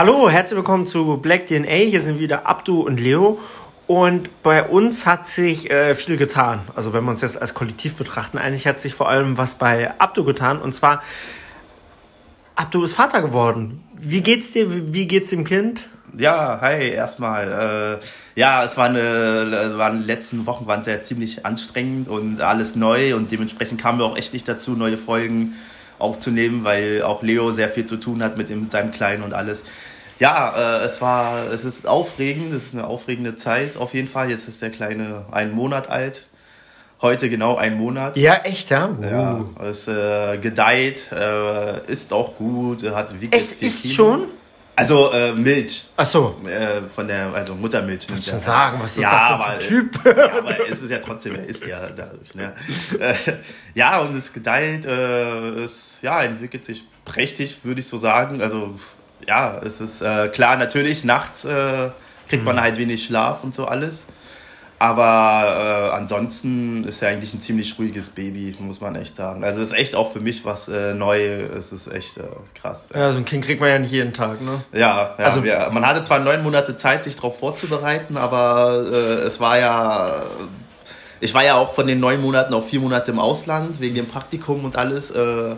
Hallo, herzlich willkommen zu Black DNA. Hier sind wieder Abdu und Leo. Und bei uns hat sich äh, viel getan. Also wenn wir uns jetzt als Kollektiv betrachten, eigentlich hat sich vor allem was bei Abdu getan. Und zwar, Abdu ist Vater geworden. Wie geht's dir? Wie geht's dem Kind? Ja, hi, erstmal. Äh, ja, es war eine, waren die letzten Wochen waren sehr ziemlich anstrengend und alles neu und dementsprechend kamen wir auch echt nicht dazu, neue Folgen aufzunehmen, weil auch Leo sehr viel zu tun hat mit, dem, mit seinem Kleinen und alles. Ja, äh, es war, es ist aufregend, es ist eine aufregende Zeit auf jeden Fall. Jetzt ist der Kleine einen Monat alt. Heute genau ein Monat. Ja, echt, ja? Uh. Ja, es äh, gedeiht, äh, ist auch gut, hat wirklich Es ist Kilo. schon? Also äh, Milch. Ach so. Äh, von der, also Muttermilch. Kannst du sagen, was ist ja, das für ein Typ? ja, aber es ist ja trotzdem, er ist ja dadurch. Ne? Äh, ja, und es gedeiht, äh, es ja, entwickelt sich prächtig, würde ich so sagen. Also ja, es ist äh, klar, natürlich, nachts äh, kriegt man mhm. halt wenig Schlaf und so alles. Aber äh, ansonsten ist er eigentlich ein ziemlich ruhiges Baby, muss man echt sagen. Also es ist echt auch für mich was äh, neu. Es ist echt äh, krass. Ja, so ein Kind kriegt man ja nicht jeden Tag, ne? Ja, ja also, wir, man hatte zwar neun Monate Zeit, sich darauf vorzubereiten, aber äh, es war ja... Ich war ja auch von den neun Monaten auch vier Monate im Ausland, wegen dem Praktikum und alles. Äh,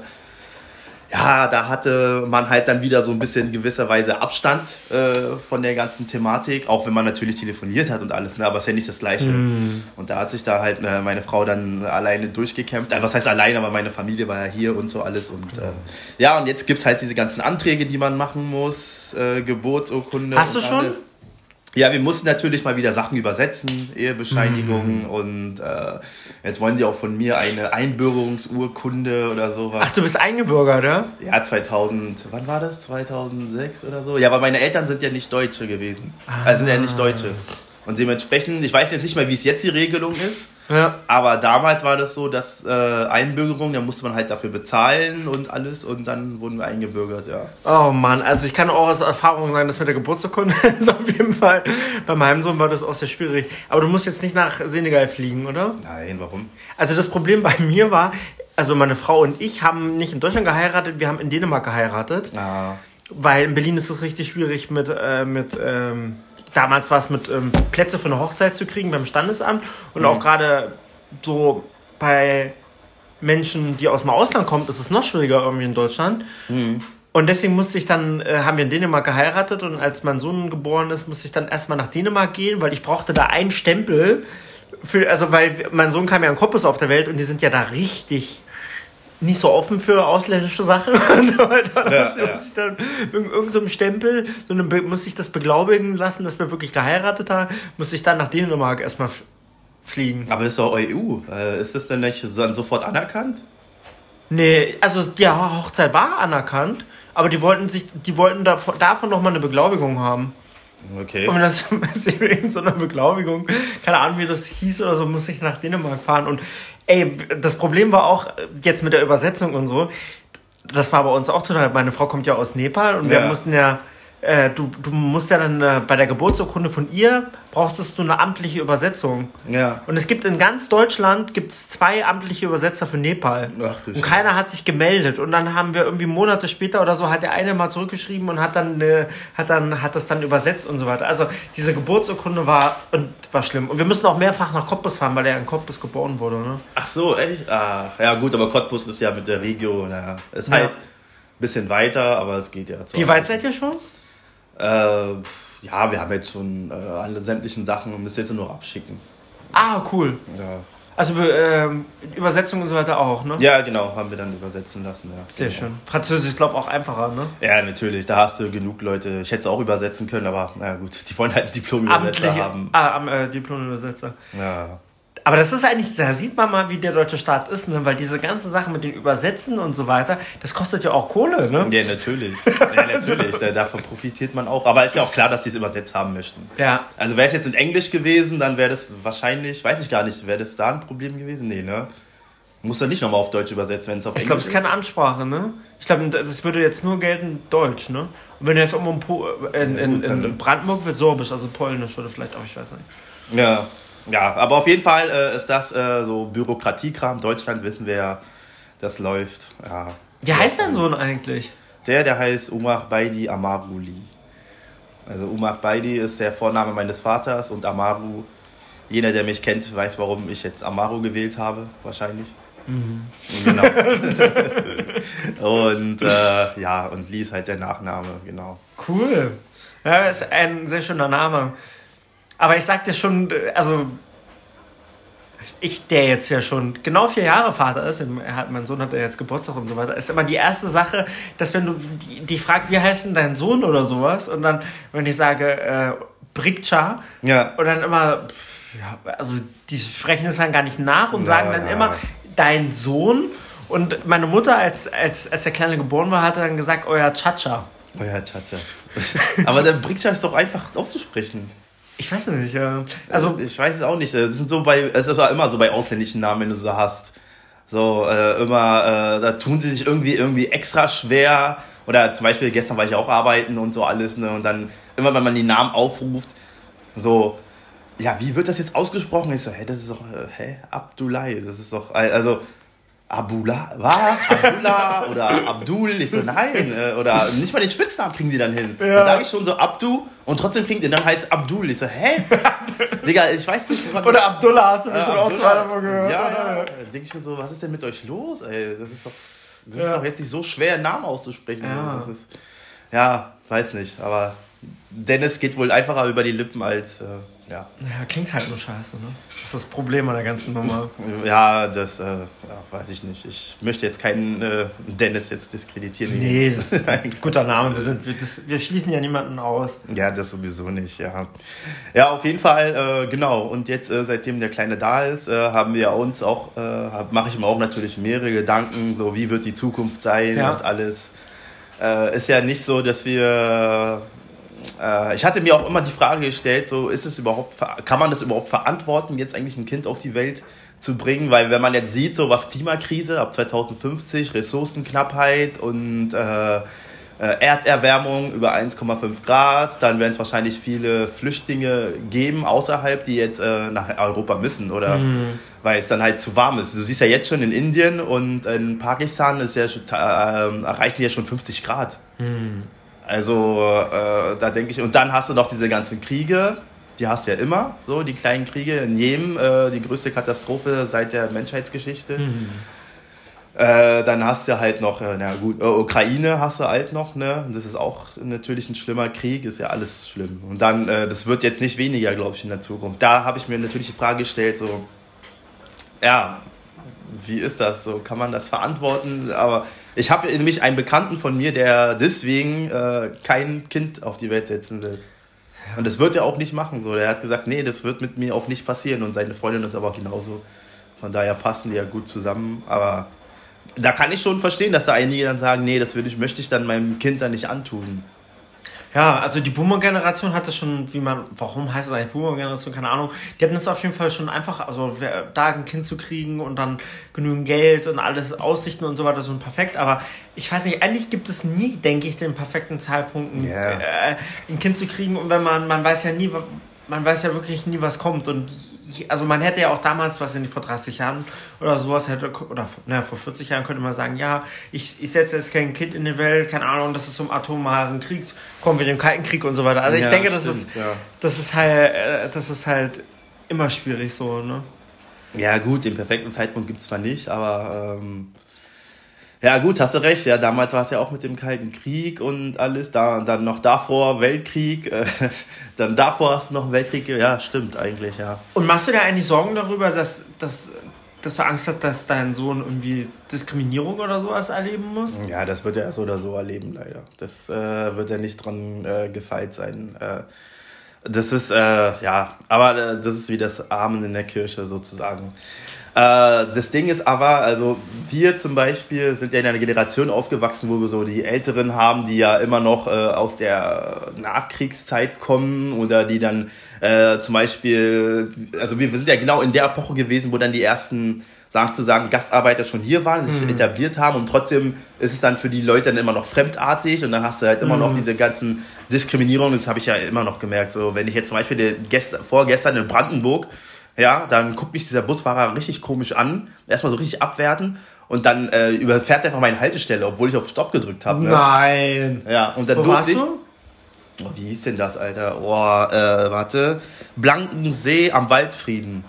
ja, da hatte man halt dann wieder so ein bisschen gewisserweise Abstand äh, von der ganzen Thematik, auch wenn man natürlich telefoniert hat und alles, ne, aber es ist ja nicht das Gleiche. Mm. Und da hat sich da halt äh, meine Frau dann alleine durchgekämpft. Also, was heißt alleine, aber meine Familie war ja hier und so alles. Und äh, ja, und jetzt gibt es halt diese ganzen Anträge, die man machen muss, äh, Geburtsurkunde. Hast du schon? Alle. Ja, wir mussten natürlich mal wieder Sachen übersetzen, Ehebescheinigungen mhm. und äh, jetzt wollen sie auch von mir eine Einbürgerungsurkunde oder sowas. Ach, du bist eingebürgert, oder? Ja, 2000, wann war das? 2006 oder so? Ja, aber meine Eltern sind ja nicht Deutsche gewesen. Ah. Also sind ja nicht Deutsche. Und dementsprechend, ich weiß jetzt nicht mehr, wie es jetzt die Regelung ist, ja. aber damals war das so, dass äh, Einbürgerung, da musste man halt dafür bezahlen und alles und dann wurden wir eingebürgert, ja. Oh Mann, also ich kann auch aus Erfahrung sagen, dass mit der Geburtsurkunde ist auf jeden Fall, bei meinem Sohn war das auch sehr schwierig. Aber du musst jetzt nicht nach Senegal fliegen, oder? Nein, warum? Also das Problem bei mir war, also meine Frau und ich haben nicht in Deutschland geheiratet, wir haben in Dänemark geheiratet. Ah. Weil in Berlin ist es richtig schwierig mit, äh, mit ähm, damals war es mit ähm, Plätze für eine Hochzeit zu kriegen beim Standesamt und mhm. auch gerade so bei Menschen, die aus dem Ausland kommen, ist es noch schwieriger irgendwie in Deutschland. Mhm. Und deswegen musste ich dann, äh, haben wir in Dänemark geheiratet und als mein Sohn geboren ist, musste ich dann erstmal nach Dänemark gehen, weil ich brauchte da einen Stempel. Für, also weil mein Sohn kam ja in Koppus auf der Welt und die sind ja da richtig nicht so offen für ausländische Sachen. da ja, muss, ja. ich dann irgendeinem so Stempel, so eine, muss ich das beglaubigen lassen, dass wir wirklich geheiratet haben, muss ich dann nach Dänemark erstmal fliegen. Aber das ist doch EU. Äh, ist das denn nicht dann sofort anerkannt? Nee, also die Hochzeit war anerkannt, aber die wollten sich, die wollten davon, davon nochmal eine Beglaubigung haben. Okay. Und das ist wegen so einer Beglaubigung, keine Ahnung, wie das hieß oder so, muss ich nach Dänemark fahren. Und ey, das Problem war auch jetzt mit der Übersetzung und so, das war bei uns auch total. Meine Frau kommt ja aus Nepal und ja. wir mussten ja äh, du, du musst ja dann äh, bei der Geburtsurkunde von ihr brauchst du eine amtliche Übersetzung. Ja. Und es gibt in ganz Deutschland gibt's zwei amtliche Übersetzer für Nepal. Ach, du und keiner hat sich gemeldet. Und dann haben wir irgendwie Monate später oder so hat der eine mal zurückgeschrieben und hat dann äh, hat dann hat das dann übersetzt und so weiter. Also diese Geburtsurkunde war und war schlimm. Und wir müssen auch mehrfach nach Cottbus fahren, weil er in Cottbus geboren wurde. Ne? Ach so, echt? Ah, ja gut, aber Cottbus ist ja mit der Regio, naja, ist halt ein bisschen weiter, aber es geht ja. Wie weit seid ihr schon? Äh, ja, wir haben jetzt schon äh, alle sämtlichen Sachen und müssen jetzt nur abschicken. Ah, cool. Ja. Also ähm, Übersetzung und so weiter auch, ne? Ja, genau, haben wir dann übersetzen lassen. Ja. Sehr genau. schön. Französisch ist, glaube ich, auch einfacher, ne? Ja, natürlich. Da hast du genug Leute. Ich hätte es auch übersetzen können, aber naja gut, die wollen halt einen Diplom-Übersetzer haben. Ah, am äh, Diplom-Übersetzer. Ja. Aber das ist eigentlich, da sieht man mal, wie der deutsche Staat ist, ne? weil diese ganze Sache mit den Übersetzen und so weiter, das kostet ja auch Kohle, ne? Ja, natürlich. ja, natürlich. davon profitiert man auch. Aber ist ja auch klar, dass die es übersetzt haben möchten. Ja. Also wäre es jetzt in Englisch gewesen, dann wäre das wahrscheinlich, weiß ich gar nicht, wäre das da ein Problem gewesen? Nee, ne? Muss er nicht nochmal auf Deutsch übersetzen, wenn es auf ich glaub, Englisch ist. Ich glaube, es ist keine Amtssprache, ne? Ich glaube, das würde jetzt nur gelten Deutsch, ne? Und wenn er jetzt um in, in, in, in Brandenburg wird Sorbisch, also Polnisch würde vielleicht auch, ich weiß nicht. Ja. Ja, aber auf jeden Fall äh, ist das äh, so Bürokratiekram. Deutschland wissen wir ja, das läuft. Ja. Wie heißt dein Sohn eigentlich? Der, der heißt Umar Baidi Amaruli. Also Umar Baidi ist der Vorname meines Vaters und Amaru, jeder, der mich kennt, weiß, warum ich jetzt Amaru gewählt habe, wahrscheinlich. Mhm. Genau. und äh, ja, und Lee ist halt der Nachname, genau. Cool. Ja, ist ein sehr schöner Name. Aber ich sagte schon, also ich, der jetzt ja schon genau vier Jahre Vater ist, er hat, mein Sohn hat ja jetzt Geburtstag und so weiter, ist immer die erste Sache, dass wenn du die, die fragt, wie heißt denn dein Sohn oder sowas, und dann, wenn ich sage, äh, Brikcha, ja. und dann immer, pff, ja, also die sprechen es dann gar nicht nach und ja, sagen dann ja. immer, dein Sohn. Und meine Mutter, als, als, als der Kleine geboren war, hat dann gesagt, euer Chacha. Euer Chacha. Aber der Brikcha ist doch einfach auszusprechen. Ich weiß nicht, ja. Also, ich weiß es auch nicht. Es sind so bei, es war immer so bei ausländischen Namen, wenn du so hast. So, äh, immer, äh, da tun sie sich irgendwie, irgendwie extra schwer. Oder zum Beispiel, gestern war ich auch arbeiten und so alles, ne? Und dann, immer wenn man die Namen aufruft, so, ja, wie wird das jetzt ausgesprochen? Ich so, hä, das ist doch, äh, hä, Abdullah, das ist doch, also, Abula, war Abdullah oder Abdul. Ich so, nein. Äh, oder nicht mal den Spitznamen kriegen sie dann hin. Ja. Dann sage ich schon so Abdu und trotzdem kriegen die dann heißt Abdul. Ich so, hä? Digga, ich weiß nicht. Was oder Abdullah hast du bestimmt äh, auch zweimal gehört. Ja, ja. Denke ich mir so, was ist denn mit euch los, ey? Das ist doch, das ja. ist doch jetzt nicht so schwer, einen Namen auszusprechen. Ja. Das ist, ja, weiß nicht. Aber Dennis geht wohl einfacher über die Lippen als. Äh, ja. Ja, klingt halt nur scheiße, ne? Das ist das Problem an der ganzen Nummer. Ja, das äh, ja, weiß ich nicht. Ich möchte jetzt keinen äh, Dennis jetzt diskreditieren. Nee, das ist ein guter Name. Wir, sind, wir, das, wir schließen ja niemanden aus. Ja, das sowieso nicht, ja. Ja, auf jeden Fall, äh, genau. Und jetzt, äh, seitdem der Kleine da ist, äh, haben wir uns auch, äh, mache ich mir auch natürlich mehrere Gedanken, so wie wird die Zukunft sein ja. und alles. ist ja nicht so, dass wir äh, ich hatte mir auch immer die Frage gestellt, so ist es überhaupt, kann man das überhaupt verantworten, jetzt eigentlich ein Kind auf die Welt zu bringen? Weil wenn man jetzt sieht, so was Klimakrise ab 2050, Ressourcenknappheit und äh, äh, Erderwärmung über 1,5 Grad, dann werden es wahrscheinlich viele Flüchtlinge geben außerhalb, die jetzt äh, nach Europa müssen oder mhm. weil es dann halt zu warm ist. Du siehst ja jetzt schon in Indien und in Pakistan ist ja, äh, erreichen die ja schon 50 Grad. Mhm. Also äh, da denke ich, und dann hast du noch diese ganzen Kriege, die hast du ja immer, so die kleinen Kriege. In Jemen äh, die größte Katastrophe seit der Menschheitsgeschichte. Mhm. Äh, dann hast du halt noch, äh, na gut, äh, Ukraine hast du halt noch, ne? Das ist auch natürlich ein schlimmer Krieg, ist ja alles schlimm. Und dann, äh, das wird jetzt nicht weniger, glaube ich, in der Zukunft. Da habe ich mir natürlich die Frage gestellt, so, ja, wie ist das? So, kann man das verantworten? Aber ich habe nämlich einen Bekannten von mir, der deswegen äh, kein Kind auf die Welt setzen will. Und das wird er auch nicht machen. So. Der hat gesagt, nee, das wird mit mir auch nicht passieren. Und seine Freundin ist aber auch genauso. Von daher passen die ja gut zusammen. Aber da kann ich schon verstehen, dass da einige dann sagen, nee, das will ich, möchte ich dann meinem Kind dann nicht antun. Ja, also die Boomer-Generation hat das schon, wie man, warum heißt es eigentlich Boomer-Generation, keine Ahnung, die hatten es auf jeden Fall schon einfach, also da ein Kind zu kriegen und dann genügend Geld und alles Aussichten und so weiter, so ein perfekt, aber ich weiß nicht, eigentlich gibt es nie, denke ich, den perfekten Zeitpunkt, ein, yeah. äh, ein Kind zu kriegen. Und wenn man, man weiß ja nie, man weiß ja wirklich nie, was kommt. Und also man hätte ja auch damals, was in vor 30 Jahren oder sowas hätte, oder na, vor 40 Jahren könnte man sagen, ja, ich, ich setze jetzt kein Kind in die Welt, keine Ahnung, dass es zum atomaren Krieg kommen wir dem Kalten Krieg und so weiter. Also ich ja, denke, das stimmt, ist, ja. das ist halt, äh, das ist halt immer schwierig so, ne? Ja, gut, den perfekten Zeitpunkt gibt es zwar nicht, aber ähm, ja, gut, hast du recht. Ja, damals war es ja auch mit dem Kalten Krieg und alles. Da, dann noch davor Weltkrieg. Äh, dann davor hast du noch einen Weltkrieg. Ja, stimmt eigentlich, ja. Und machst du dir eigentlich Sorgen darüber, dass, dass, dass du Angst hast, dass dein Sohn irgendwie Diskriminierung oder sowas erleben muss? Ja, das wird er so oder so erleben, leider. Das äh, wird er nicht dran äh, gefeit sein. Äh, das ist, äh, ja, aber das ist wie das Amen in der Kirche sozusagen. Äh, das Ding ist aber, also wir zum Beispiel sind ja in einer Generation aufgewachsen, wo wir so die Älteren haben, die ja immer noch äh, aus der Nachkriegszeit kommen oder die dann äh, zum Beispiel, also wir, wir sind ja genau in der Epoche gewesen, wo dann die ersten sagen zu sagen, Gastarbeiter schon hier waren, sich mhm. etabliert haben und trotzdem ist es dann für die Leute dann immer noch fremdartig und dann hast du halt immer mhm. noch diese ganzen Diskriminierungen, das habe ich ja immer noch gemerkt. So, wenn ich jetzt zum Beispiel den gest vorgestern in Brandenburg ja, dann guckt mich dieser Busfahrer richtig komisch an, erstmal so richtig abwerten und dann äh, überfährt er einfach meine Haltestelle, obwohl ich auf Stopp gedrückt habe. Ne? Nein. Ja, und dann Wo durfte ich. Du? oh, wie hieß denn das, Alter? Oh, äh, warte. Blankensee am Waldfrieden.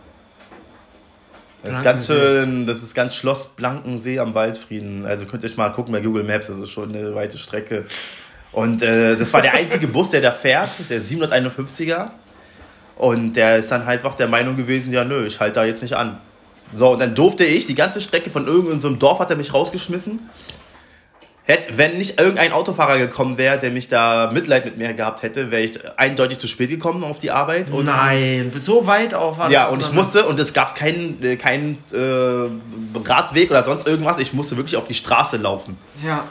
Das ist ganz schön, das ist ganz Schloss Blankensee am Waldfrieden. Also könnt ihr euch mal gucken bei Google Maps, das ist schon eine weite Strecke. Und äh, das war der einzige Bus, der da fährt, der 751er. Und der ist dann einfach der Meinung gewesen, ja nö, ich halte da jetzt nicht an. So, und dann durfte ich die ganze Strecke von irgendeinem so Dorf hat er mich rausgeschmissen. Hätte, wenn nicht irgendein Autofahrer gekommen wäre, der mich da Mitleid mit mir gehabt hätte, wäre ich eindeutig zu spät gekommen auf die Arbeit. Und Nein, so weit auch. Ja, und ich musste, und es gab keinen kein, äh, Radweg oder sonst irgendwas, ich musste wirklich auf die Straße laufen. Ja.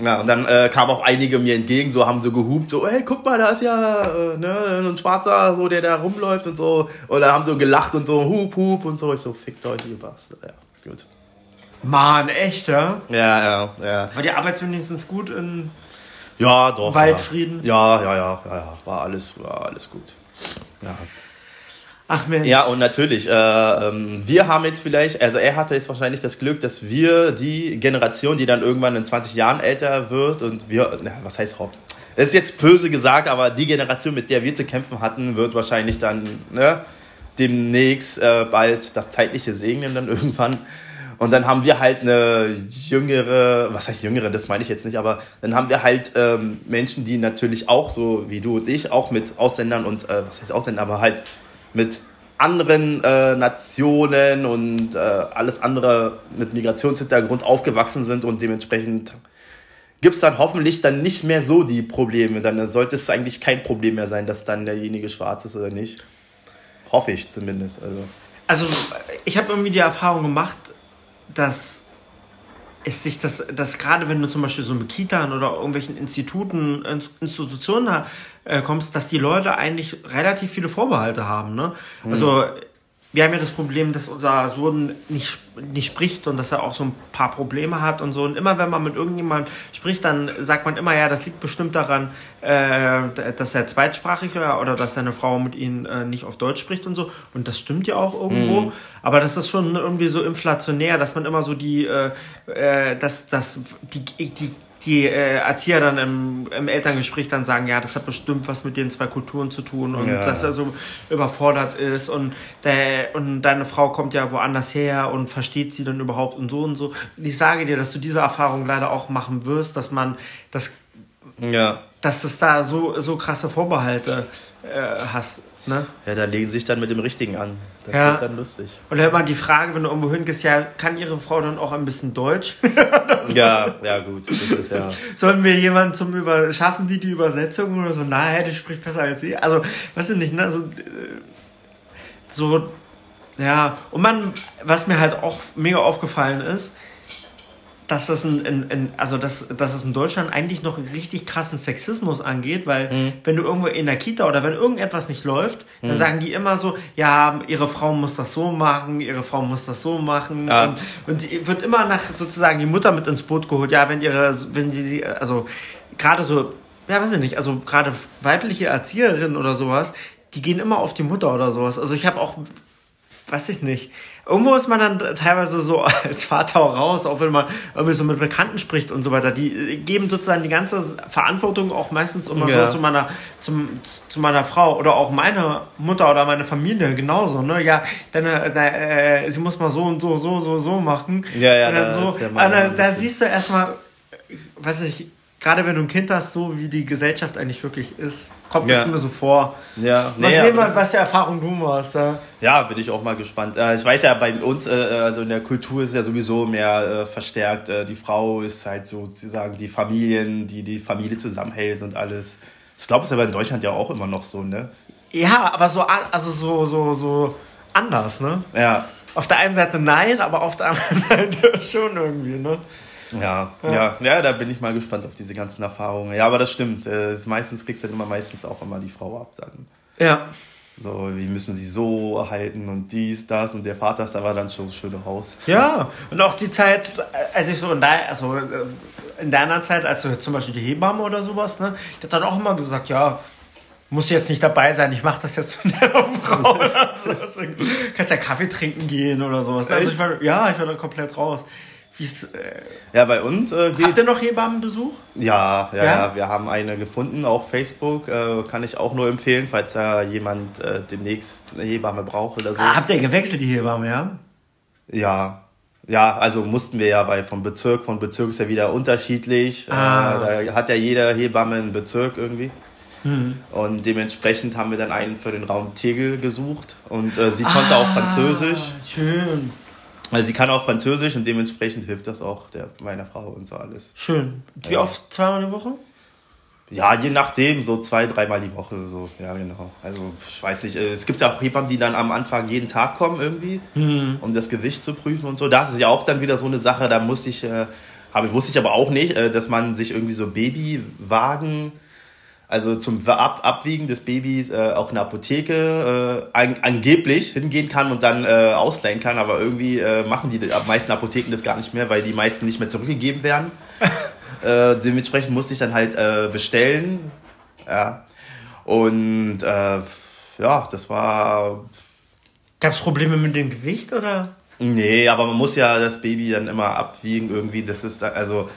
Ja, und dann äh, kamen auch einige mir entgegen, so haben so gehupt, so, hey, guck mal, da ist ja äh, ne, so ein Schwarzer, so, der da rumläuft und so. Und dann haben so gelacht und so, hup, hup und so. Ich so, fickt euch, ihr Bastard. Ja, gut. Mann, echt, ja? Ja, ja, ja. War die Arbeit wenigstens gut in ja, doch, Waldfrieden? Ja, ja, ja, ja, ja, war alles, war alles gut. Ja. Ach Mensch. Ja, und natürlich, äh, ähm, wir haben jetzt vielleicht, also er hatte jetzt wahrscheinlich das Glück, dass wir die Generation, die dann irgendwann in 20 Jahren älter wird und wir, na, was heißt Hopp? Das ist jetzt böse gesagt, aber die Generation, mit der wir zu kämpfen hatten, wird wahrscheinlich dann ne, demnächst äh, bald das zeitliche segnen dann irgendwann. Und dann haben wir halt eine jüngere, was heißt jüngere, das meine ich jetzt nicht, aber dann haben wir halt ähm, Menschen, die natürlich auch so wie du und ich, auch mit Ausländern und, äh, was heißt Ausländer, aber halt mit anderen äh, Nationen und äh, alles andere mit Migrationshintergrund aufgewachsen sind und dementsprechend gibt es dann hoffentlich dann nicht mehr so die Probleme. Dann sollte es eigentlich kein Problem mehr sein, dass dann derjenige schwarz ist oder nicht. Hoffe ich zumindest. Also, also ich habe irgendwie die Erfahrung gemacht, dass es sich das, dass gerade wenn du zum Beispiel so mit Kitan oder irgendwelchen Instituten, Institutionen äh, kommst, dass die Leute eigentlich relativ viele Vorbehalte haben. Ne? Mhm. Also wir haben ja das Problem, dass unser Sohn nicht, nicht spricht und dass er auch so ein paar Probleme hat und so. Und immer wenn man mit irgendjemandem spricht, dann sagt man immer, ja, das liegt bestimmt daran, äh, dass er zweitsprachig oder, oder dass seine Frau mit ihm äh, nicht auf Deutsch spricht und so. Und das stimmt ja auch irgendwo. Mhm. Aber das ist schon irgendwie so inflationär, dass man immer so die, äh, äh dass, dass die, die die äh, Erzieher dann im, im, Elterngespräch dann sagen, ja, das hat bestimmt was mit den zwei Kulturen zu tun und ja. dass er so überfordert ist und, der, und deine Frau kommt ja woanders her und versteht sie dann überhaupt und so und so. Und ich sage dir, dass du diese Erfahrung leider auch machen wirst, dass man das, ja. dass es da so, so krasse Vorbehalte äh, hast. Ne? Ja, da legen sie sich dann mit dem Richtigen an. Das ja. wird dann lustig. Und dann immer die Frage, wenn du irgendwo hingehst, ja, kann ihre Frau dann auch ein bisschen Deutsch? ja, ja, gut. Ist ja. Sollen wir jemanden zum Über... Schaffen die die Übersetzung oder so? Na, die spricht besser als sie. Also, weißt du nicht, ne? Also, so, ja. Und man, was mir halt auch mega aufgefallen ist, dass das in, in, in, also dass, dass es in Deutschland eigentlich noch einen richtig krassen Sexismus angeht, weil mhm. wenn du irgendwo in der Kita oder wenn irgendetwas nicht läuft, dann mhm. sagen die immer so, ja, ihre Frau muss das so machen, ihre Frau muss das so machen ja. und, und wird immer nach sozusagen die Mutter mit ins Boot geholt, ja, wenn ihre, wenn sie, also gerade so, ja, weiß ich nicht, also gerade weibliche Erzieherinnen oder sowas, die gehen immer auf die Mutter oder sowas. Also ich habe auch, weiß ich nicht, irgendwo ist man dann teilweise so als Vater raus, auch wenn man irgendwie so mit Bekannten spricht und so weiter. Die geben sozusagen die ganze Verantwortung auch meistens immer ja. so zu meiner, zum, zu meiner Frau oder auch meine Mutter oder meine Familie genauso. Ne? Ja, deine, deine äh, sie muss mal so und so, so, so, so machen. Ja, ja, und dann so, ja dann, da siehst du erstmal, weiß ich, gerade wenn du ein Kind hast, so wie die Gesellschaft eigentlich wirklich ist. Kommt ja. mir so vor. Ja, nee, mal sehen, was, was für Erfahrung du hast. Ja. ja, bin ich auch mal gespannt. Äh, ich weiß ja, bei uns, äh, also in der Kultur ist ja sowieso mehr äh, verstärkt. Die Frau ist halt sozusagen die Familien, die die Familie zusammenhält und alles. Ich glaube, es ist aber in Deutschland ja auch immer noch so, ne? Ja, aber so, also so, so, so anders, ne? Ja. Auf der einen Seite nein, aber auf der anderen Seite schon irgendwie, ne? Ja, ja, ja, ja, da bin ich mal gespannt auf diese ganzen Erfahrungen. Ja, aber das stimmt. Äh, meistens kriegst du dann immer meistens auch immer die Frau ab dann. Ja. So, wie müssen sie so halten und dies, das und der Vater ist da war dann schon so schöne Haus. Ja, und auch die Zeit, als ich so in, deiner, also äh, in deiner Zeit, als du zum Beispiel die Hebamme oder sowas, ne, die hat dann auch immer gesagt, ja, muss jetzt nicht dabei sein, ich mache das jetzt mit deiner Frau. oder so. kannst ja Kaffee trinken gehen oder sowas. Also ich war, ja, ich war da komplett raus Wie's, äh, ja, bei uns äh, geht. Habt ihr noch Hebammenbesuch? Ja, ja, ja, ja, wir haben eine gefunden, auch Facebook. Äh, kann ich auch nur empfehlen, falls da jemand äh, demnächst eine Hebamme braucht oder so. Ah, habt ihr gewechselt, die Hebamme, ja? Ja. Ja, also mussten wir ja, weil vom Bezirk, von Bezirk ist ja wieder unterschiedlich. Ah. Äh, da hat ja jeder Hebamme einen Bezirk irgendwie. Mhm. Und dementsprechend haben wir dann einen für den Raum Tegel gesucht. Und äh, sie konnte ah, auch Französisch. Schön. Also sie kann auch Französisch und dementsprechend hilft das auch der, meiner Frau und so alles. Schön. Wie ja. oft? Zweimal die Woche? Ja, je nachdem, so zwei, dreimal die Woche, so, ja, genau. Also, ich weiß nicht, äh, es gibt ja auch Hebammen, die dann am Anfang jeden Tag kommen irgendwie, mhm. um das Gewicht zu prüfen und so. Das ist ja auch dann wieder so eine Sache, da musste ich, äh, habe, wusste ich aber auch nicht, äh, dass man sich irgendwie so Babywagen also zum Ab Abwiegen des Babys äh, auch in der Apotheke äh, an angeblich hingehen kann und dann äh, ausleihen kann, aber irgendwie äh, machen die meisten Apotheken das gar nicht mehr, weil die meisten nicht mehr zurückgegeben werden. äh, dementsprechend musste ich dann halt äh, bestellen. Ja. Und äh, ja, das war. Gab es Probleme mit dem Gewicht oder? Nee, aber man muss ja das Baby dann immer abwiegen irgendwie. Das ist also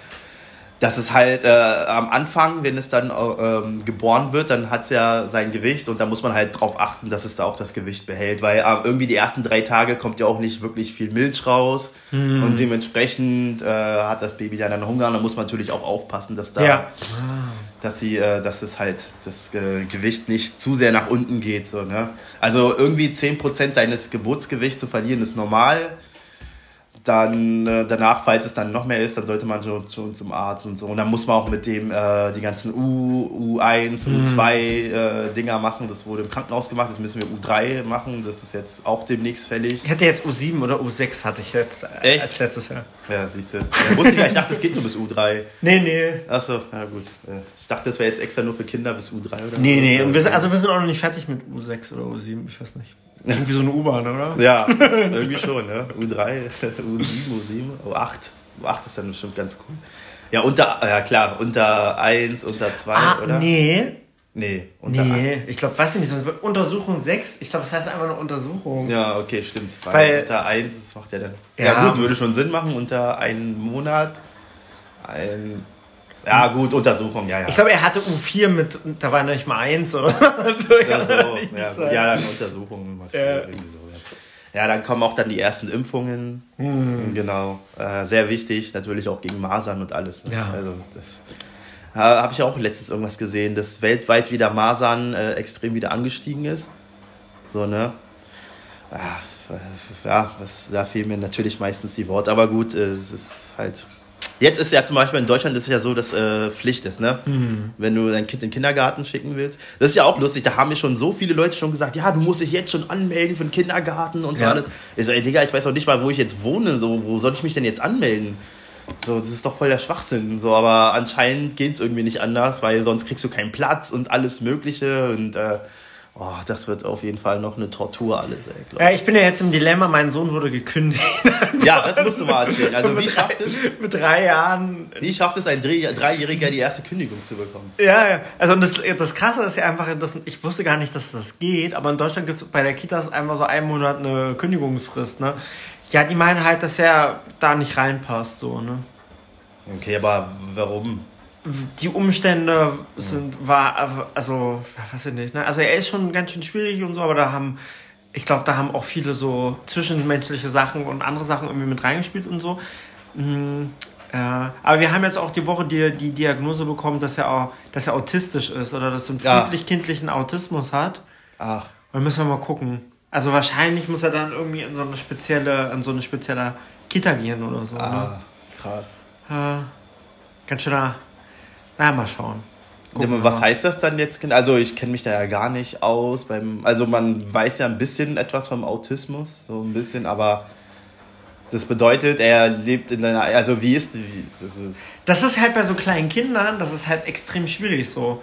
das ist halt äh, am Anfang, wenn es dann ähm, geboren wird, dann hat es ja sein Gewicht und da muss man halt drauf achten, dass es da auch das Gewicht behält, weil äh, irgendwie die ersten drei Tage kommt ja auch nicht wirklich viel Milch raus mhm. und dementsprechend äh, hat das Baby dann Hunger und da muss man natürlich auch aufpassen, dass da, ja. dass sie, äh, dass es halt das äh, Gewicht nicht zu sehr nach unten geht, so ne. Also irgendwie 10% seines Geburtsgewichts zu verlieren ist normal dann äh, danach, falls es dann noch mehr ist, dann sollte man schon, schon zum Arzt und so. Und dann muss man auch mit dem äh, die ganzen U, U1, mhm. U2 äh, Dinger machen. Das wurde im Krankenhaus gemacht, das müssen wir U3 machen. Das ist jetzt auch demnächst fällig. Ich hätte jetzt U7 oder U6 hatte ich jetzt äh, Echt? als letztes Jahr. Ja, siehst du. Ja, wusste ich gar ich dachte, es geht nur bis U3. Nee, nee. Achso, ja gut. Ich dachte, das wäre jetzt extra nur für Kinder bis U3 oder Nee, nee. Und wir also wir sind auch noch nicht fertig mit U6 oder U7, ich weiß nicht. Irgendwie so eine U-Bahn, oder? Ja, irgendwie schon, ne? U3, U7, U7, U8. U8 ist dann bestimmt ganz cool. Ja, unter, ja klar, unter 1, unter 2, ah, oder? Nee. Nee, unter Nee, 1. ich glaube, weiß ich nicht, Untersuchung 6, ich glaube, das heißt einfach eine Untersuchung. Ja, okay, stimmt. Weil, Weil unter 1, das macht ja dann. Ja, ja, gut, würde schon Sinn machen, unter einem Monat, ein ja, gut, Untersuchung, ja, ja. Ich glaube, er hatte U4 mit, da war nicht mal eins oder so. Ja, so, ja, ja, dann Untersuchungen. Ja. So, ja. dann kommen auch dann die ersten Impfungen. Hm. Genau. Äh, sehr wichtig, natürlich auch gegen Masern und alles. Ne? Ja. Also, das äh, habe ich auch letztens irgendwas gesehen, dass weltweit wieder Masern äh, extrem wieder angestiegen ist. So, ne? Ja, ja was, da fehlen mir natürlich meistens die Worte, aber gut, äh, es ist halt Jetzt ist ja zum Beispiel in Deutschland ist es ja so, dass äh, Pflicht ist, ne? Mhm. Wenn du dein Kind in den Kindergarten schicken willst. Das ist ja auch lustig, da haben mir schon so viele Leute schon gesagt, ja, du musst dich jetzt schon anmelden für den Kindergarten und so ja. alles. Ich so, ey Digga, ich weiß auch nicht mal, wo ich jetzt wohne, so, wo soll ich mich denn jetzt anmelden? So, das ist doch voll der Schwachsinn. So, aber anscheinend geht es irgendwie nicht anders, weil sonst kriegst du keinen Platz und alles Mögliche und äh, Oh, das wird auf jeden Fall noch eine Tortur alles, ey. Glaub. Ja, ich bin ja jetzt im Dilemma, mein Sohn wurde gekündigt. ja, das musst du mal erzählen. Also, wie schafft es? Mit drei Jahren. Wie schafft es ein Dreijähriger, die erste Kündigung zu bekommen? Ja, ja. Also, das, das Krasse ist ja einfach, dass, ich wusste gar nicht, dass das geht, aber in Deutschland gibt es bei der Kita einfach so einen Monat eine Kündigungsfrist, ne? Ja, die meinen halt, dass er da nicht reinpasst, so, ne? Okay, aber warum? Die Umstände sind, war, also, weiß ich nicht, ne? Also er ist schon ganz schön schwierig und so, aber da haben, ich glaube, da haben auch viele so zwischenmenschliche Sachen und andere Sachen irgendwie mit reingespielt und so. Mhm. Ja, aber wir haben jetzt auch die Woche die, die Diagnose bekommen, dass er auch, dass er autistisch ist oder dass er einen friedlich-kindlichen Autismus hat. Ach. Und müssen wir mal gucken. Also wahrscheinlich muss er dann irgendwie in so eine spezielle, in so eine spezielle Kita gehen oder so. Ah, ne? krass. Ja, ganz schöner na, mal schauen. Gucken was heißt das dann jetzt? Also ich kenne mich da ja gar nicht aus. Beim, also man weiß ja ein bisschen etwas vom Autismus, so ein bisschen, aber das bedeutet, er lebt in einer, also wie ist, wie, das ist Das ist halt bei so kleinen Kindern, das ist halt extrem schwierig so.